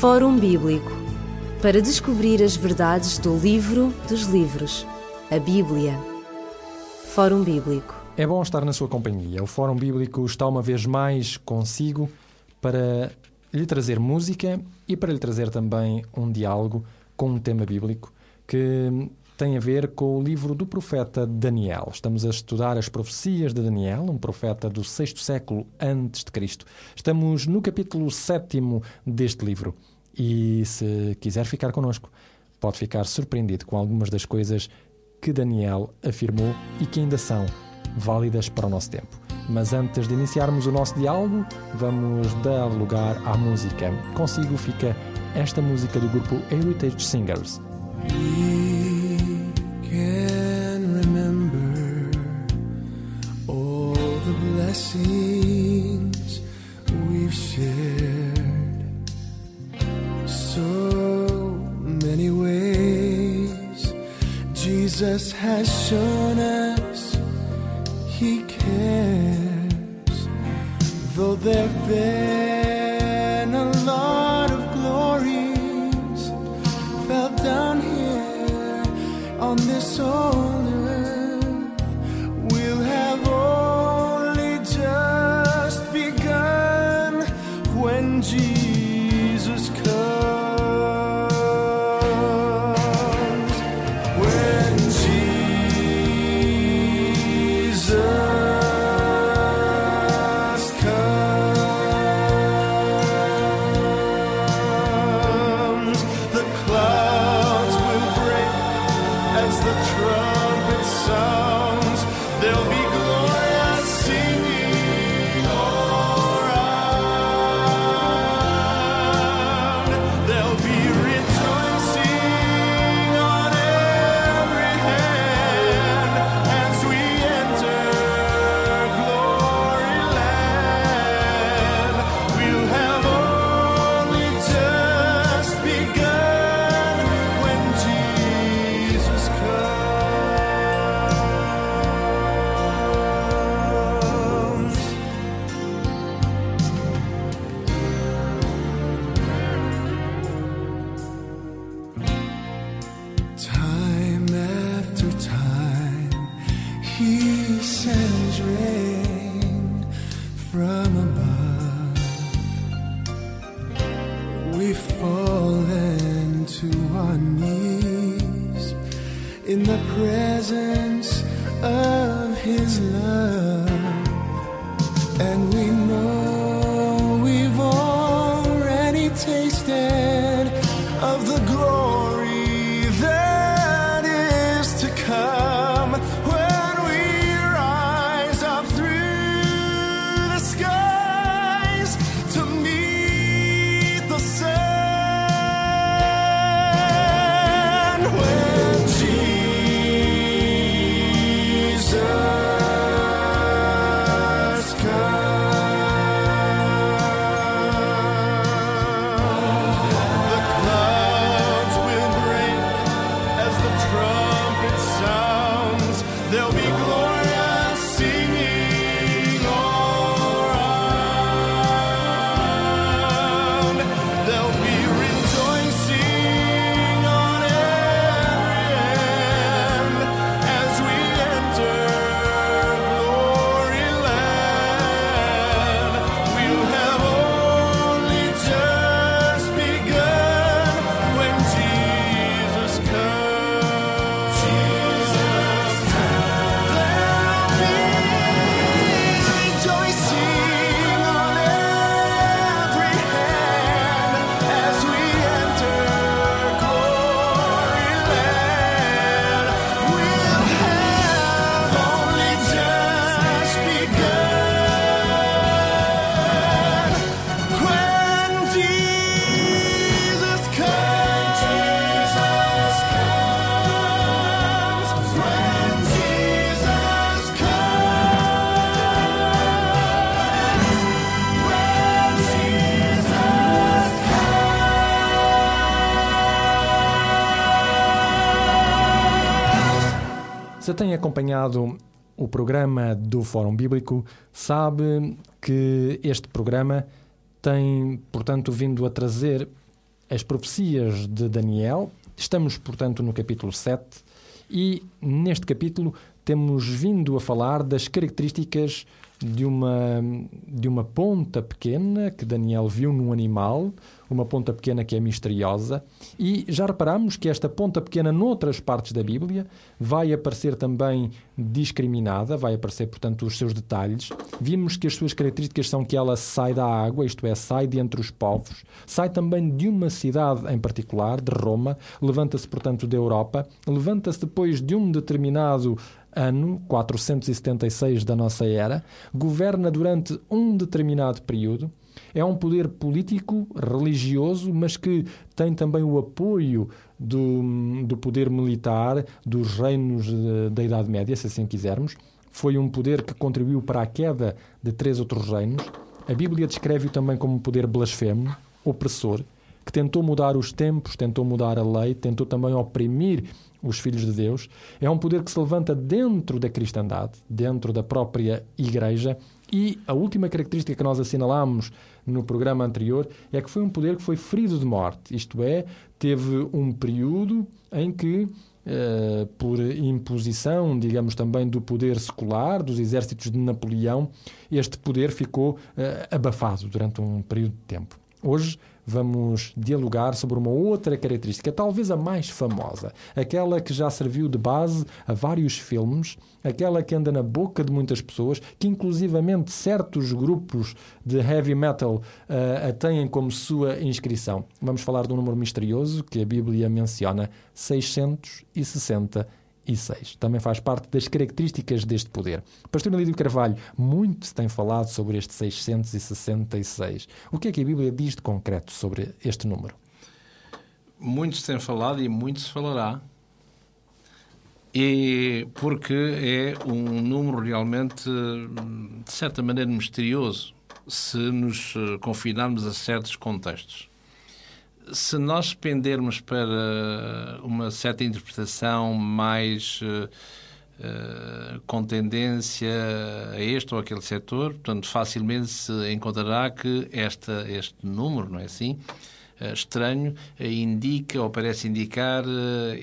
Fórum Bíblico para descobrir as verdades do livro dos livros, a Bíblia. Fórum Bíblico. É bom estar na sua companhia. O Fórum Bíblico está uma vez mais consigo para lhe trazer música e para lhe trazer também um diálogo com um tema bíblico que tem a ver com o livro do profeta Daniel. Estamos a estudar as profecias de Daniel, um profeta do sexto século antes de Cristo. Estamos no capítulo sétimo deste livro. E se quiser ficar connosco, pode ficar surpreendido com algumas das coisas que Daniel afirmou e que ainda são válidas para o nosso tempo. Mas antes de iniciarmos o nosso diálogo, vamos dar lugar à música. Consigo fica esta música do grupo Heritage Singers. Has shown us He cares. Though there've been a lot of glories fell down here on this old Se tem acompanhado o programa do Fórum Bíblico, sabe que este programa tem, portanto, vindo a trazer as profecias de Daniel. Estamos, portanto, no capítulo 7 e neste capítulo temos vindo a falar das características de uma, de uma ponta pequena que Daniel viu num animal, uma ponta pequena que é misteriosa, e já reparamos que esta ponta pequena, noutras partes da Bíblia, vai aparecer também discriminada, vai aparecer, portanto, os seus detalhes. Vimos que as suas características são que ela sai da água, isto é, sai de entre os povos, sai também de uma cidade em particular, de Roma, levanta-se, portanto, da Europa, levanta-se depois de um determinado ano 476 da nossa era, governa durante um determinado período. É um poder político, religioso, mas que tem também o apoio do, do poder militar dos reinos da Idade Média, se assim quisermos. Foi um poder que contribuiu para a queda de três outros reinos. A Bíblia descreve-o também como um poder blasfemo, opressor, que tentou mudar os tempos, tentou mudar a lei, tentou também oprimir os filhos de Deus. É um poder que se levanta dentro da cristandade, dentro da própria Igreja. E a última característica que nós assinalámos no programa anterior é que foi um poder que foi ferido de morte, isto é, teve um período em que Uh, por imposição, digamos também, do poder secular, dos exércitos de Napoleão, este poder ficou uh, abafado durante um período de tempo. Hoje vamos dialogar sobre uma outra característica, talvez a mais famosa, aquela que já serviu de base a vários filmes, aquela que anda na boca de muitas pessoas, que inclusivamente certos grupos de heavy metal uh, a têm como sua inscrição. Vamos falar de um número misterioso que a Bíblia menciona, 660 e 6. Também faz parte das características deste poder. Pastor Lídio Carvalho, muito se tem falado sobre este 666. O que é que a Bíblia diz de concreto sobre este número? Muito se tem falado e muito se falará. E porque é um número realmente, de certa maneira, misterioso, se nos eh, confinarmos a certos contextos se nós pendermos para uma certa interpretação mais uh, com tendência a este ou aquele setor, portanto, facilmente se encontrará que esta, este número, não é assim? Uh, estranho, indica ou parece indicar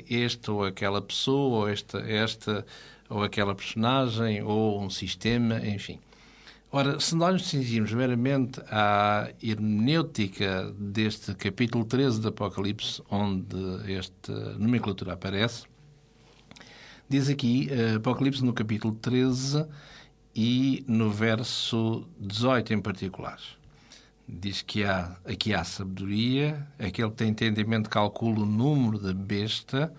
este ou aquela pessoa, ou esta, esta ou aquela personagem, ou um sistema, enfim. Ora, se nós nos cingirmos meramente à hermenêutica deste capítulo 13 do Apocalipse, onde esta nomenclatura aparece, diz aqui, uh, Apocalipse no capítulo 13 e no verso 18 em particular. Diz que há, aqui há sabedoria, aquele que tem entendimento calcula o número da besta,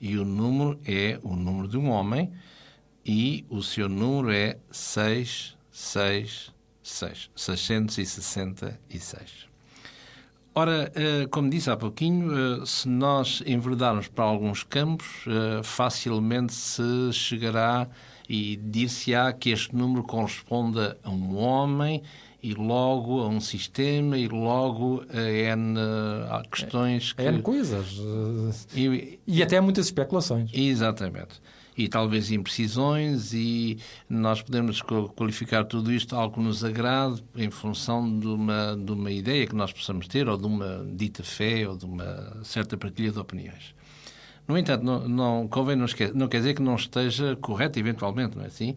e o número é o número de um homem, e o seu número é 6 6, 6, 666. Ora, eh, como disse há pouquinho, eh, se nós enverdarmos para alguns campos, eh, facilmente se chegará e dir-se-á que este número corresponda a um homem e logo a um sistema e logo a N a questões que... N coisas. E, e até muitas especulações. Exatamente e talvez imprecisões e nós podemos qualificar tudo isto algo que nos agrade em função de uma, de uma ideia que nós possamos ter ou de uma dita fé ou de uma certa partilha de opiniões. No entanto, não, não convém não, não quer dizer que não esteja correto eventualmente, não é assim?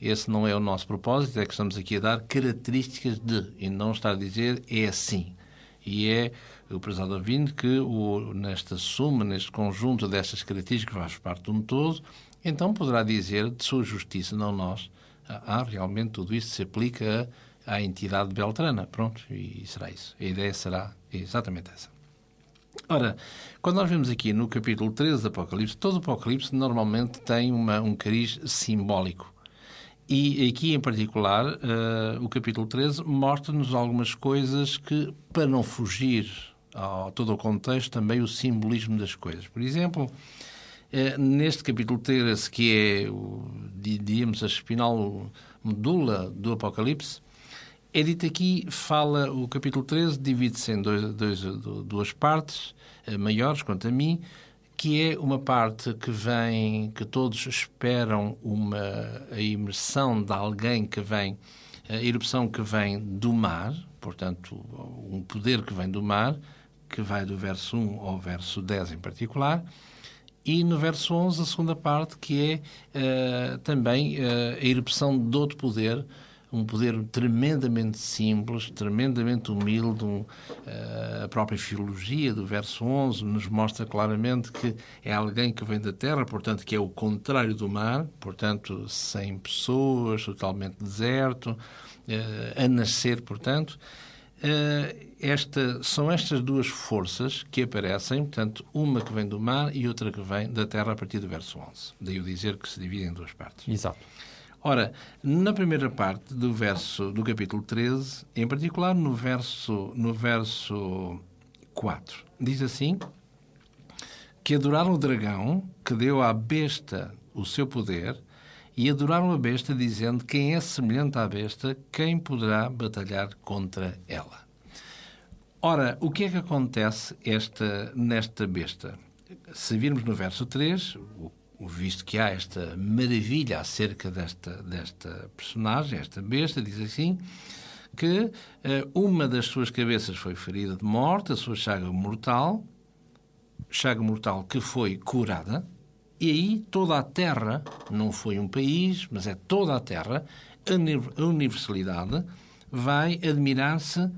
Esse não é o nosso propósito, é que estamos aqui a dar características de, e não estar a dizer é assim. E é o prezado ouvinte que o, nesta suma, neste conjunto destas características, faz parte de um todo, então poderá dizer de sua justiça, não nós, ah, ah realmente tudo isto se aplica à entidade beltrana. Pronto, e será isso. A ideia será exatamente essa. Ora, quando nós vemos aqui no capítulo 13 do Apocalipse, todo o Apocalipse normalmente tem uma, um cariz simbólico. E aqui, em particular, uh, o capítulo 13 mostra-nos algumas coisas que, para não fugir a todo o contexto, também o simbolismo das coisas. Por exemplo, neste capítulo 13, que é, diríamos, a espinal medula do Apocalipse, é dito aqui, fala, o capítulo 13 divide-se em dois, dois, duas partes eh, maiores, quanto a mim, que é uma parte que vem, que todos esperam uma a imersão de alguém que vem, a erupção que vem do mar, portanto, um poder que vem do mar, que vai do verso 1 ao verso 10 em particular, e no verso 11 a segunda parte, que é eh, também eh, a erupção de outro poder, um poder tremendamente simples, tremendamente humilde. Um, eh, a própria filologia do verso 11 nos mostra claramente que é alguém que vem da terra, portanto, que é o contrário do mar, portanto, sem pessoas, totalmente deserto, eh, a nascer, portanto. Eh, esta, são estas duas forças que aparecem, portanto, uma que vem do mar e outra que vem da terra a partir do verso 11. Daí o dizer que se divide em duas partes. Exato. Ora, na primeira parte do verso do capítulo 13, em particular no verso no verso 4, diz assim: que adoraram o dragão que deu à besta o seu poder e adoraram a besta dizendo: quem é semelhante à besta, quem poderá batalhar contra ela? Ora, o que é que acontece esta, nesta besta? Se virmos no verso 3, o visto que há esta maravilha acerca desta, desta personagem, esta besta, diz assim, que uh, uma das suas cabeças foi ferida de morte, a sua chaga mortal, chaga mortal que foi curada, e aí toda a terra, não foi um país, mas é toda a terra, a universalidade, vai admirar-se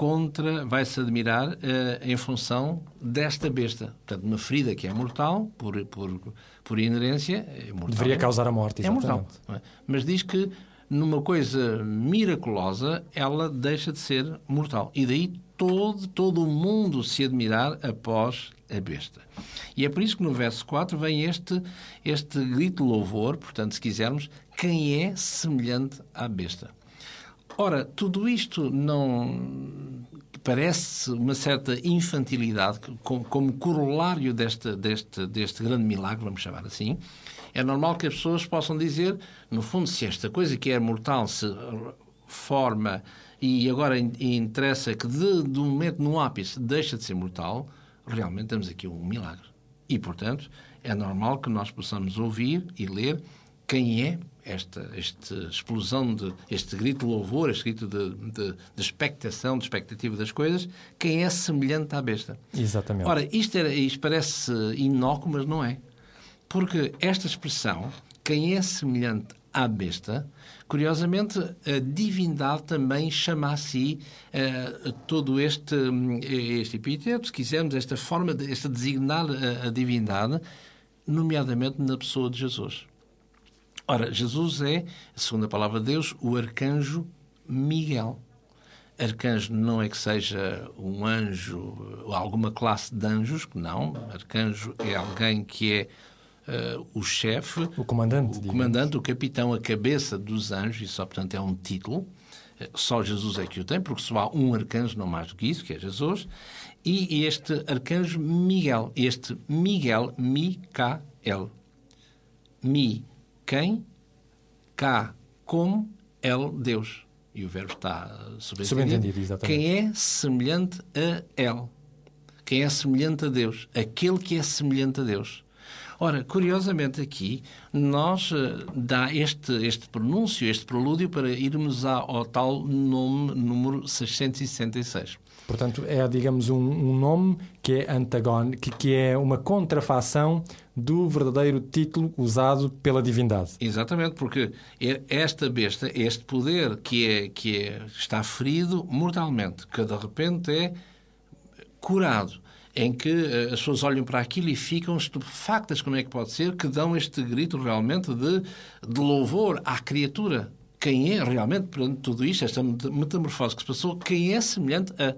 contra, vai-se admirar uh, em função desta besta. Portanto, uma ferida que é mortal, por, por, por inerência, é mortal. Deveria causar a morte, exatamente. É mortal. É? Mas diz que numa coisa miraculosa, ela deixa de ser mortal. E daí todo, todo o mundo se admirar após a besta. E é por isso que no verso 4 vem este, este grito de louvor, portanto, se quisermos, quem é semelhante à besta. Ora, tudo isto não parece uma certa infantilidade como corolário deste, deste, deste grande milagre, vamos chamar assim. É normal que as pessoas possam dizer, no fundo, se esta coisa que é mortal se forma e agora interessa que de, de um momento no ápice deixa de ser mortal, realmente temos aqui um milagre. E, portanto, é normal que nós possamos ouvir e ler quem é esta, esta explosão, de, este grito de louvor, este grito de, de, de, expectação, de expectativa das coisas, quem é semelhante à besta. Exatamente. Ora, isto, era, isto parece inócuo, mas não é. Porque esta expressão, quem é semelhante à besta, curiosamente, a divindade também chama a si uh, todo este, este epíteto, se quisermos, esta forma, de, esta designar a, a divindade, nomeadamente na pessoa de Jesus. Ora, Jesus é, segundo a palavra de Deus, o arcanjo Miguel. Arcanjo não é que seja um anjo ou alguma classe de anjos, não. Arcanjo é alguém que é uh, o chefe, o comandante, o, comandante o capitão, a cabeça dos anjos, e só, portanto, é um título. Eh, só Jesus é que o tem, porque só há um arcanjo, não mais do que isso, que é Jesus. E este arcanjo Miguel, este Miguel, Micael. Mi quem? Cá, como, El, Deus. E o verbo está subentendido. Subentendido, exatamente. Quem é semelhante a El? Quem é semelhante a Deus? Aquele que é semelhante a Deus. Ora, curiosamente aqui, nós uh, dá este, este pronúncio, este prelúdio para irmos ao, ao tal nome número 666. Portanto, é, digamos, um, um nome que é antagónico, que, que é uma contrafação do verdadeiro título usado pela divindade. Exatamente, porque é esta besta, este poder que, é, que é, está ferido mortalmente, que de repente é curado, em que eh, as pessoas olham para aquilo e ficam estupefactas, como é que pode ser, que dão este grito realmente de, de louvor à criatura. Quem é realmente, perante tudo isto, esta metamorfose que se passou, quem é semelhante a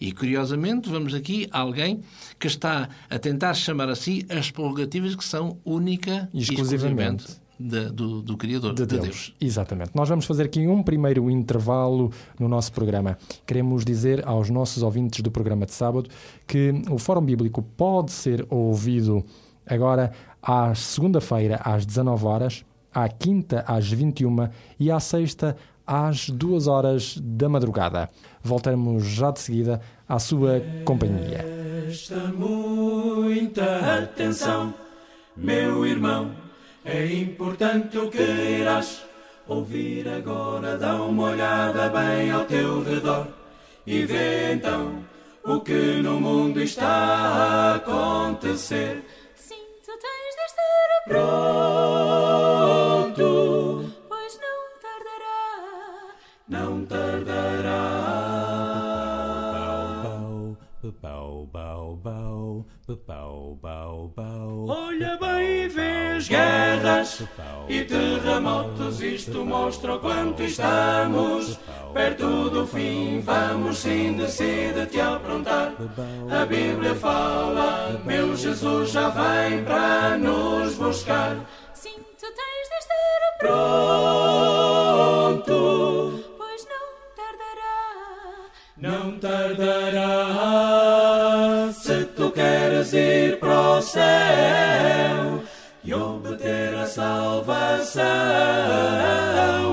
e, curiosamente, vamos aqui a alguém que está a tentar chamar a si as prerrogativas que são única e exclusivamente de, do, do, Criador, de, de Deus. Deus. Exatamente. Nós vamos fazer aqui um primeiro intervalo no nosso programa. Queremos dizer aos nossos ouvintes do programa de sábado que o Fórum Bíblico pode ser ouvido agora à segunda-feira às 19 horas, à quinta às 21 e à sexta às 2 horas da madrugada. Voltamos já de seguida à sua companhia. Presta muita atenção, meu irmão. É importante o que irás ouvir agora. Dá uma olhada bem ao teu redor e vê então o que no mundo está a acontecer. Sim, tu tens de estar Pronto, Bow, bow, bow, bow, bow, bow. Olha bem e vês guerras e terremotos, isto mostra o quanto estamos perto do fim. Vamos sim, decide-te a aprontar. A Bíblia fala, meu Jesus já vem para nos buscar. Sim, tu tens de estar Pronto, pois não tardará. não tardará. Céu e obter a salvação,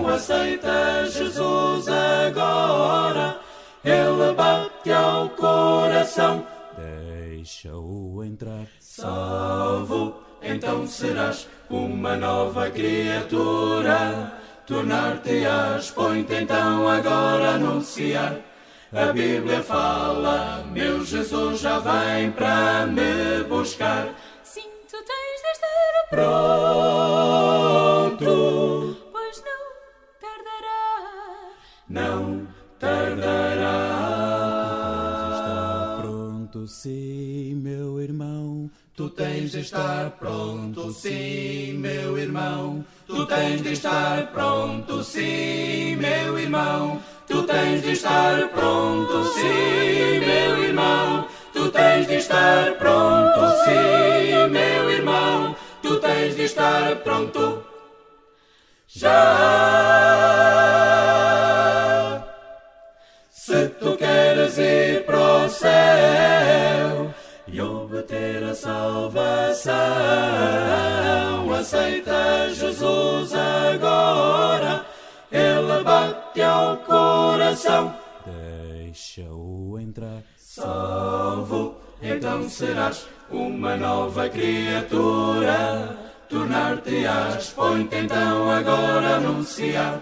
aceita Jesus agora. Ele bate ao coração. Deixa-o entrar. Salvo, então serás uma nova criatura. Tornar-te-ás, põe-te então agora a anunciar. A Bíblia fala, meu Jesus já vem para me buscar. Sim, tu tens de estar Pronto, pois não tardará. não tardará. Está pronto, sim. Tu tens de estar pronto, sim, meu irmão. Tu tens de estar pronto, sim, meu irmão. Tu tens de estar pronto, sim, meu irmão. Tu tens de estar pronto, sim, meu irmão. Tu tens de estar pronto. Já. Se tu queres ir para o céu salvação, aceita Jesus agora. Ele bate ao coração. Deixa-o entrar. Salvo, então serás uma nova criatura. Tornar-te-ás, põe-te então agora anunciar.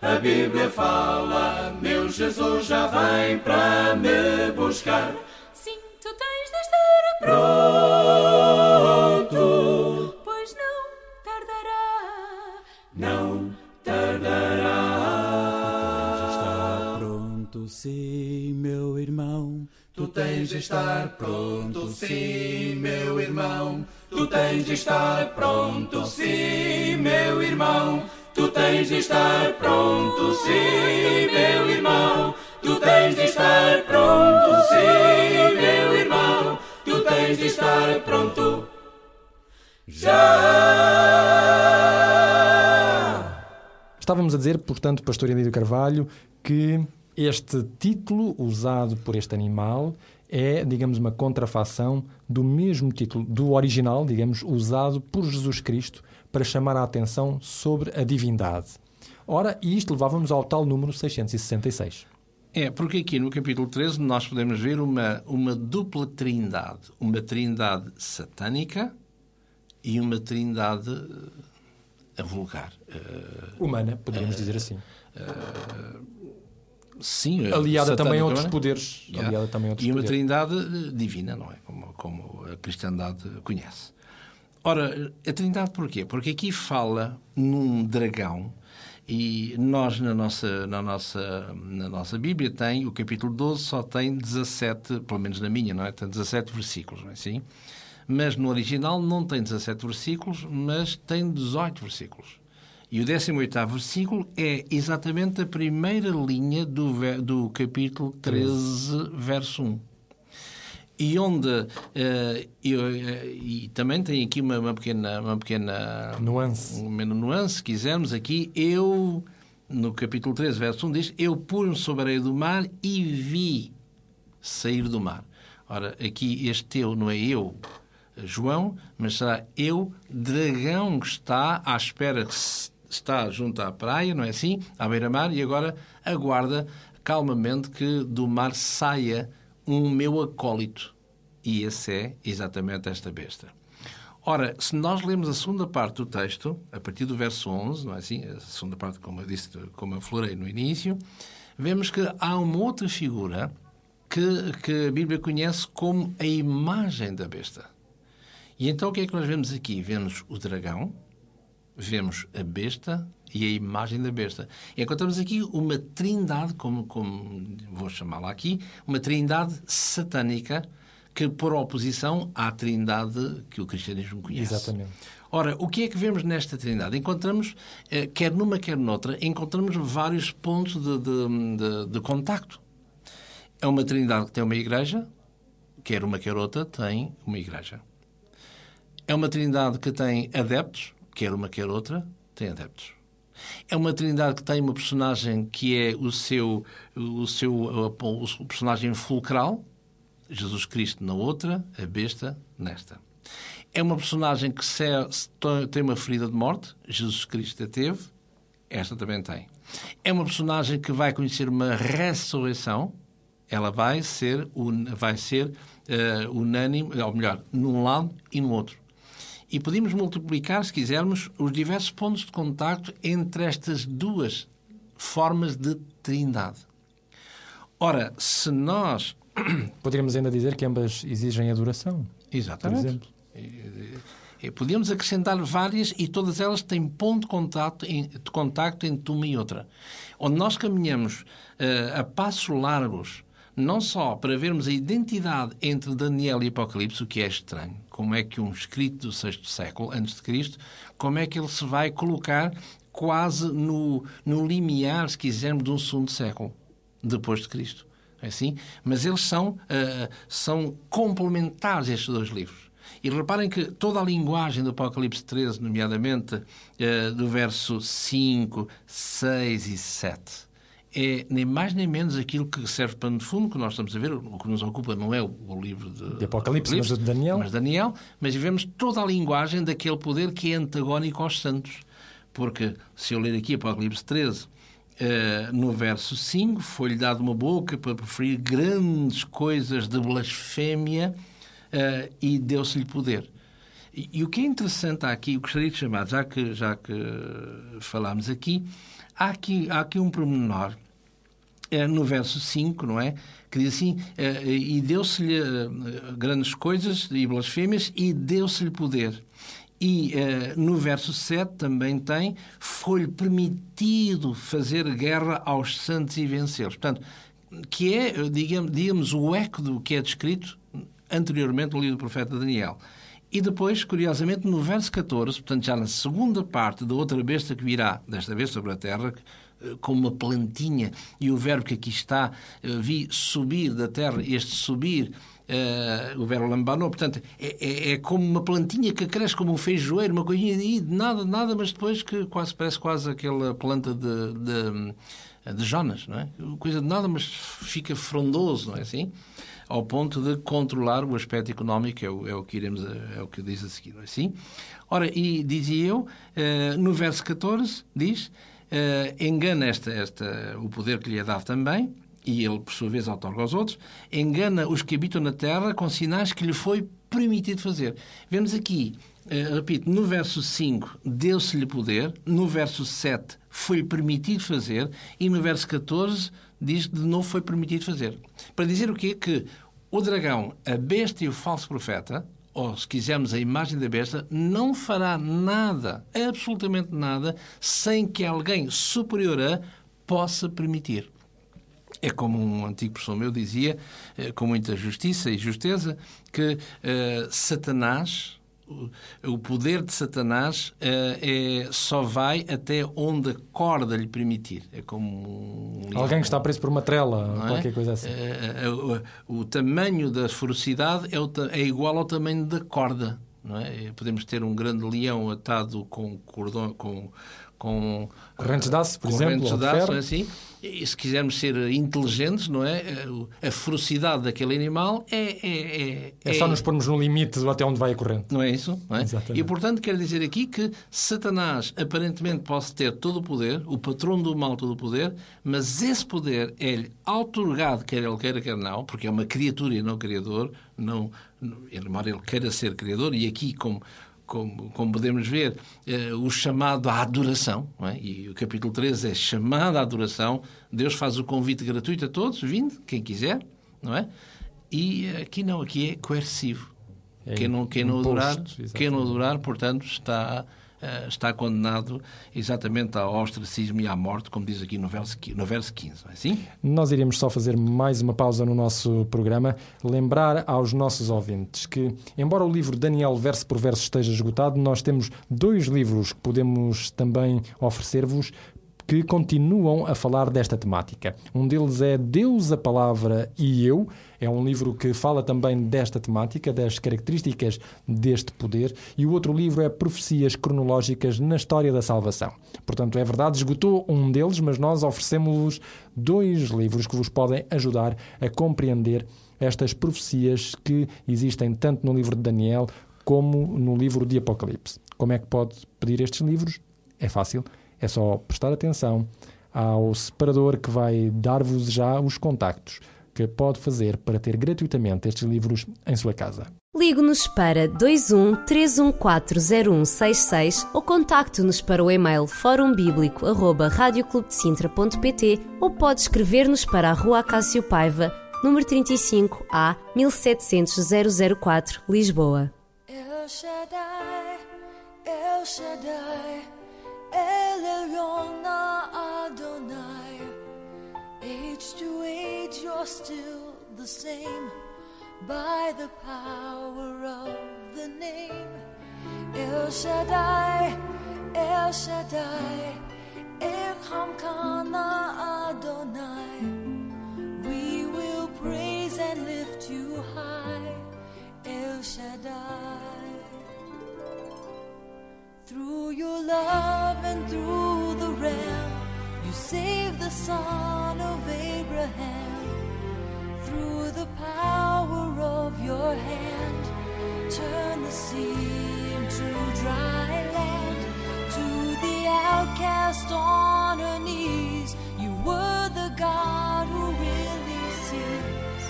A Bíblia fala, meu Jesus já vem para me buscar. Tu tens de estar Pronto, pois não tardará. não tardará. Está pronto, sim, meu irmão. Tu tens de estar pronto, sim, meu irmão. Tu tens de estar pronto, sim, meu irmão. Tu tens de estar pronto, sim, meu irmão. Tu tens de estar pronto, sim, meu irmão. Tu tens de estar pronto. Já! Estávamos a dizer, portanto, Pastor Emílio Carvalho, que este título usado por este animal é, digamos, uma contrafação do mesmo título, do original, digamos, usado por Jesus Cristo para chamar a atenção sobre a divindade. Ora, e isto levava-nos ao tal número 666. É, porque aqui no capítulo 13 nós podemos ver uma, uma dupla trindade. Uma trindade satânica e uma trindade eh, vulgar. Eh, Humana, poderíamos dizer assim. sim, Aliada também a outros é? poderes. Yeah. Aliada também a outros e uma poderes. trindade divina, não é? Como, como a cristandade conhece. Ora, a trindade porquê? Porque aqui fala num dragão e nós na nossa, na nossa, na nossa Bíblia tem, o capítulo 12 só tem 17, pelo menos na minha, não é? Tem 17 versículos, não é assim? Mas no original não tem 17 versículos, mas tem 18 versículos. E o 18º versículo é exatamente a primeira linha do, do capítulo 13, verso 1. E onde eh, eu, eh, e também tem aqui uma, uma pequena uma pequena Nuance. uma nuance, se quisermos aqui, eu no capítulo 13, verso 1 diz: Eu pus-me sobre a areia do mar e vi sair do mar. Ora, aqui este eu não é eu, João, mas será eu, dragão que está à espera, que está junto à praia, não é assim? À beira-mar, e agora aguarda calmamente que do mar saia um meu acólito. E esse é exatamente esta besta. Ora, se nós lemos a segunda parte do texto, a partir do verso 11, não é assim? A segunda parte, como eu disse, como eu florei no início, vemos que há uma outra figura que, que a Bíblia conhece como a imagem da besta. E então o que é que nós vemos aqui? Vemos o dragão, vemos a besta e a imagem da besta. Encontramos aqui uma trindade, como, como vou chamá-la aqui, uma trindade satânica que por oposição à trindade que o cristianismo conhece. Exatamente. Ora, o que é que vemos nesta trindade? Encontramos, eh, quer numa, quer noutra, encontramos vários pontos de, de, de, de contacto. É uma trindade que tem uma igreja, quer uma, quer outra, tem uma igreja. É uma trindade que tem adeptos, quer uma, quer outra, tem adeptos. É uma trindade que tem uma personagem que é o seu, o seu o personagem fulcral, Jesus Cristo na outra, a besta nesta. É uma personagem que se, tem uma ferida de morte, Jesus Cristo a teve, esta também tem. É uma personagem que vai conhecer uma ressurreição, ela vai ser, vai ser uh, unânime, ou melhor, num lado e no outro. E podemos multiplicar, se quisermos, os diversos pontos de contacto entre estas duas formas de trindade. Ora, se nós. Poderíamos ainda dizer que ambas exigem adoração. Exatamente. Por exemplo. Podíamos acrescentar várias e todas elas têm ponto de contacto, de contacto entre uma e outra. Onde nós caminhamos uh, a passos largos não só para vermos a identidade entre Daniel e Apocalipse, o que é estranho, como é que um escrito do sexto século antes de Cristo, como é que ele se vai colocar quase no, no limiar, se quisermos, de um segundo século depois de Cristo. É assim? Mas eles são, uh, são complementares, estes dois livros. E reparem que toda a linguagem do Apocalipse 13, nomeadamente uh, do verso 5, 6 e 7, é nem mais nem menos aquilo que serve para no fundo, que nós estamos a ver, o que nos ocupa não é o, o livro de, de Apocalipse, mas de Daniel. Mas Daniel, mas vemos toda a linguagem daquele poder que é antagónico aos santos. Porque, se eu ler aqui Apocalipse 13, uh, eh, no verso 5, foi-lhe dado uma boca para preferir grandes coisas de blasfémia uh, e deu-se-lhe poder. E, e, o que é interessante aqui, eu gostaria de chamar, já que, já que falámos aqui, há aqui, há aqui um pormenor é, no verso 5, não é? Que diz assim: é, E deu-se-lhe é, grandes coisas e blasfêmias, e deu-se-lhe poder. E é, no verso 7 também tem: Foi-lhe permitido fazer guerra aos santos e vencê-los. Portanto, que é, digamos, digamos, o eco do que é descrito anteriormente no livro do profeta Daniel. E depois, curiosamente, no verso 14, portanto, já na segunda parte da outra besta que virá, desta vez sobre a terra, eh, como uma plantinha, e o verbo que aqui está, eh, vi subir da terra, este subir, uh, o verbo lambanou, portanto, é, é, é, como uma plantinha que cresce como um feijoeiro, uma coisinha de nada, nada, mas depois que quase parece quase aquela planta de, de, de Jonas, não é? Coisa de nada, mas fica frondoso, não é assim? Ao ponto de controlar o aspecto económico, é o, é o que iremos, é o que diz a seguir, não é assim? Ora, e dizia eu, uh, no verso 14, diz, uh, engana esta, esta, o poder que lhe é dado também, e ele, por sua vez, otorga aos outros, engana os que habitam na terra com sinais que lhe foi permitido fazer. Vemos aqui, uh, repito, no verso 5, deu-se-lhe poder, no verso 7, foi permitido fazer, e no verso 14, diz que de novo foi permitido fazer. Para dizer o quê? Que o dragão, a besta e o falso profeta, ou se quisermos a imagem da besta, não fará nada, absolutamente nada, sem que alguém superior a possa permitir. É como um antigo professor meu dizia, eh, com muita justiça e justeza, que uh, Satanás, o poder de Satanás uh, é, só vai até onde a corda lhe permitir. É como um Alguém que está preso por uma trela, ou qualquer é? coisa assim. Uh, o, o, tamanho da ferocidade é, é, igual ao tamanho da corda. Não é? Podemos ter um grande leão atado com cordão, com, com correntes de aço, por exemplo, de aço, assim. E se quisermos ser inteligentes, não é? A ferocidade daquele animal é é, é, é só nos pormos no limite até onde vai a corrente. Não é isso? Não é? E portanto quer dizer aqui que Satanás aparentemente pode ter todo o poder, o patrão do mal todo o poder, mas esse poder é-lhe autorgado, quer ele queira, quer não, porque é uma criatura e não criador, não, embora ele queira ser criador, e aqui como como, como podemos ver, eh, o chamado à adoração, é? e o capítulo 13 é chamado à adoração. Deus faz o convite gratuito a todos, vindo, quem quiser, não é? E aqui não, aqui é coercivo. É quem não, quem não adorar, quem não adorar, portanto, está, está condenado exatamente ao ostracismo e à morte, como diz aqui no verso, no verso 15, não é assim? Nós iremos só fazer mais uma pausa no nosso programa, lembrar aos nossos ouvintes que, embora o livro Daniel verso por verso esteja esgotado, nós temos dois livros que podemos também oferecer-vos que continuam a falar desta temática. Um deles é Deus, a Palavra e Eu. É um livro que fala também desta temática, das características deste poder. E o outro livro é Profecias Cronológicas na História da Salvação. Portanto, é verdade, esgotou um deles, mas nós oferecemos-vos dois livros que vos podem ajudar a compreender estas profecias que existem tanto no livro de Daniel como no livro de Apocalipse. Como é que pode pedir estes livros? É fácil, é só prestar atenção ao separador que vai dar-vos já os contactos que pode fazer para ter gratuitamente estes livros em sua casa. Ligue-nos para 21 3140166 ou contacte-nos para o e-mail forumbíblico.radioclubdecintra.pt ou pode escrever-nos para a Rua Acácio Paiva, número 35 A 1700 004, Lisboa. El Shaddai, El Shaddai, you're still the same by the power of the name. El Shaddai, El Shaddai, Echam Kana Adonai. We will praise and lift you high, El Shaddai. Through your love and through the Ram, you saved the son of Abraham. Through the power of your hand, turn the sea into dry land. To the outcast on her knees, you were the God who really sees.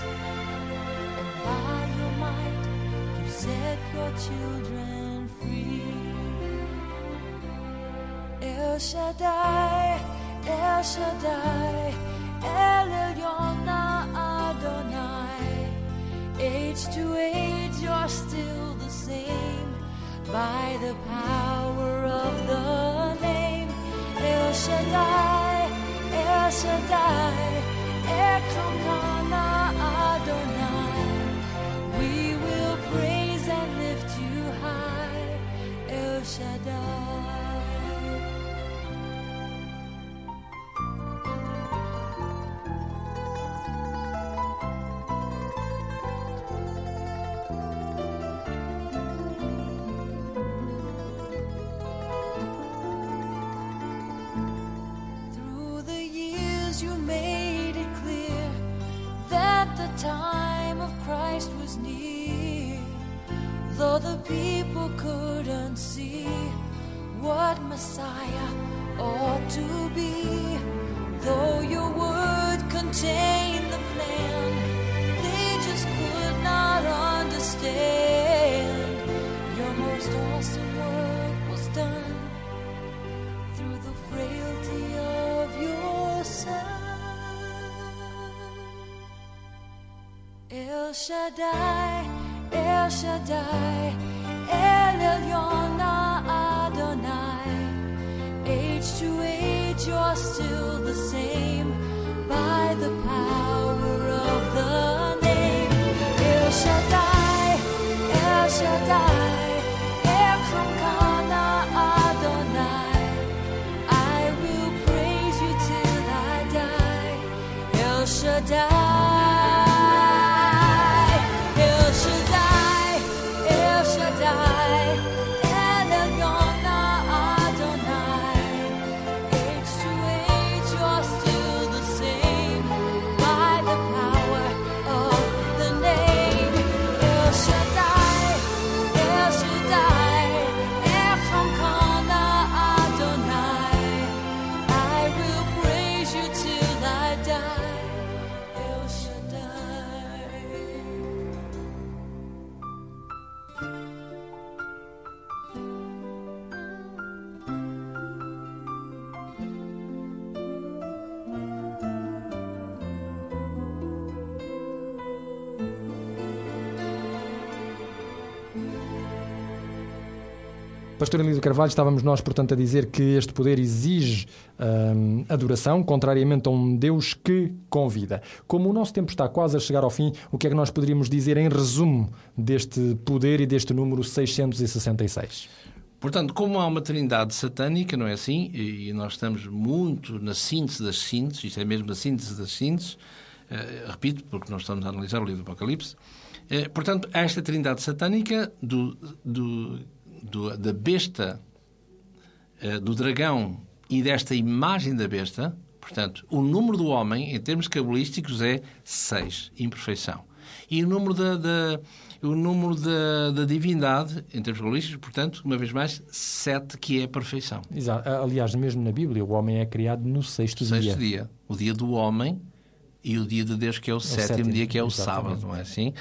And by your might, you set your children free. El Shaddai, El Shaddai, El Elyon. Age to age, you're still the same by the power of the name. El Shaddai, El Shaddai, Echam Kana Adonai. We will praise and lift you high, El Shaddai. People couldn't see what Messiah ought to be, though your word contained the plan, they just could not understand. Your most awesome work was done through the frailty of your son. El Shaddai, El Shaddai, El Elyon Adonai. Age to age, you're still the same by the power of the name. El Shaddai, El Shaddai, Adonai. I will praise you till I die. El Shaddai, Pastor Elísio Carvalho, estávamos nós, portanto, a dizer que este poder exige hum, adoração, contrariamente a um Deus que convida. Como o nosso tempo está quase a chegar ao fim, o que é que nós poderíamos dizer em resumo deste poder e deste número 666? Portanto, como há uma trindade satânica, não é assim? E nós estamos muito na síntese das sínteses, isto é mesmo a síntese das sínteses, eh, repito, porque nós estamos a analisar o livro do Apocalipse. Eh, portanto, esta trindade satânica do, do, do da besta, eh, do dragão e desta imagem da besta. Portanto, o número do homem, em termos cabalísticos, é 6, imperfeição. E o número da, da o número da, da divindade, em termos cabalísticos, portanto, uma vez mais, 7, que é a perfeição. Exato. Aliás, mesmo na Bíblia, o homem é criado no sexto, sexto dia. dia. O dia do homem e o dia de Deus, que é o, o sétimo, sétimo, dia, que é o exatamente. sábado, não é assim?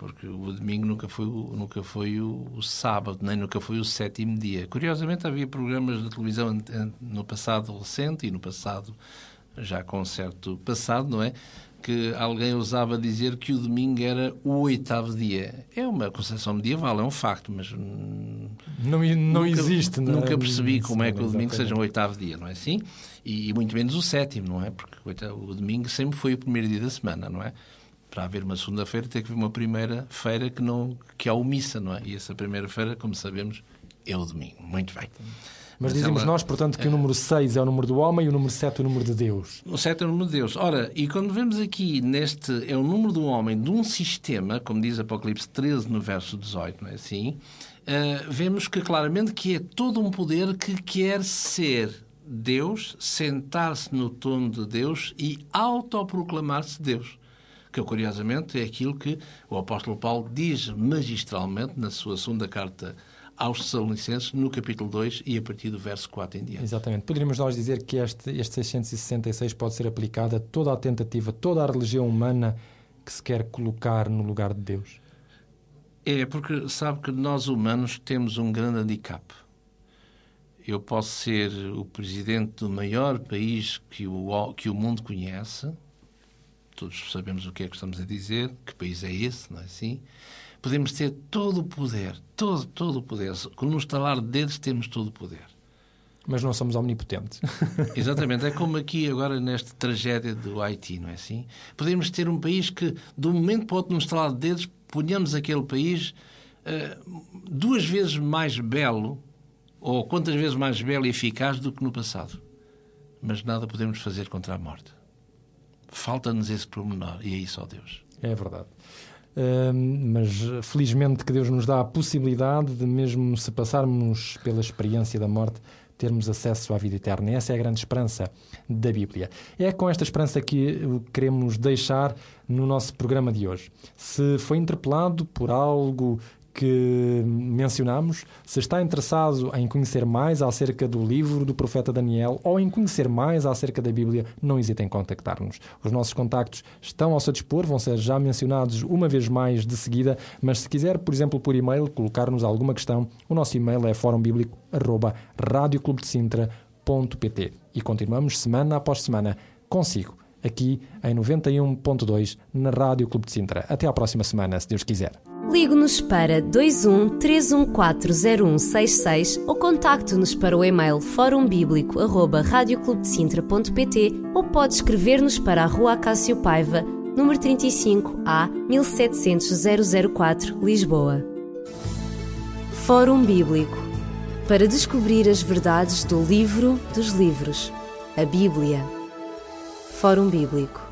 Porque o domingo nunca foi, o, nunca foi o, o, sábado, nem nunca foi o sétimo dia. Curiosamente, havia programas de televisão no passado recente e no passado já com certo passado, não é? que alguém ousava dizer que o domingo era o oitavo dia. É uma concepção medieval, é um facto, mas não, não nunca, existe. Não, nunca percebi como é que o domingo seja um oitavo dia, não é assim? E, e, muito menos o sétimo, não é? Porque o domingo sempre foi o primeiro dia da semana, não é? Para haver uma segunda-feira tem que haver uma primeira-feira que, não, que é omissa, não é? E essa primeira-feira, como sabemos, é o domingo. Muito bem. Mas, Mas dizemos ela, nós, portanto, que é, o número 6 é o número do homem e o número 7 é o número de Deus. O 7 é o número de Deus. Ora, e quando vemos aqui neste, é o número do homem de um sistema, como diz Apocalipse 13 no verso 18, não é assim? Uh, vemos que claramente que é todo um poder que quer ser Deus, sentar-se no trono de Deus e autoproclamar-se Deus. Que, curiosamente, é aquilo que o apóstolo Paulo diz magistralmente na sua segunda carta aos Tessalonicenses, no capítulo 2 e a partir do verso 4 em diante. Exatamente. Poderíamos nós dizer que este, este 666 pode ser aplicado a toda a tentativa, toda a religião humana que se quer colocar no lugar de Deus? É, porque sabe que nós humanos temos um grande handicap. Eu posso ser o presidente do maior país que o, que o mundo conhece, todos sabemos o que é que estamos a dizer, que país é esse, não é assim? podemos ter todo o poder, todo, todo o poder. Com um estalar de dedos temos todo o poder. Mas não somos omnipotentes. Exatamente. É como aqui agora nesta tragédia do Haiti, não é assim? Podemos ter um país que, de um momento para o outro, num estalar de dedos, ponhamos aquele país uh, duas vezes mais belo, ou quantas vezes mais belo e eficaz do que no passado. Mas nada podemos fazer contra a morte. Falta-nos esse pormenor, e é isso, ó Deus. É verdade mas felizmente que Deus nos dá a possibilidade de, mesmo se passarmos pela experiência da morte, termos acesso à vida eterna. E essa é a grande esperança da Bíblia. É com esta esperança que queremos deixar no nosso programa de hoje. Se foi interpelado por algo que mencionamos, se está interessado em conhecer mais acerca do livro do profeta Daniel ou em conhecer mais acerca da Bíblia, não hesite em contactar-nos. Os nossos contactos estão ao seu dispor, vão ser já mencionados uma vez mais de seguida, mas se quiser, por exemplo, por e-mail, colocar-nos alguma questão, o nosso e-mail é fórumbíblico.radioclubdecintra.pt e continuamos semana após semana consigo, aqui em 91.2 na Rádio Clube de Sintra. Até à próxima semana, se Deus quiser. Ligue-nos para 21 3140166 ou contacte-nos para o e-mail forumbíblico.radioclubdecintra.pt ou pode escrever-nos para a Rua Acácio Paiva, número 35 A 1700 004, Lisboa. Fórum Bíblico para descobrir as verdades do livro dos livros, a Bíblia. Fórum Bíblico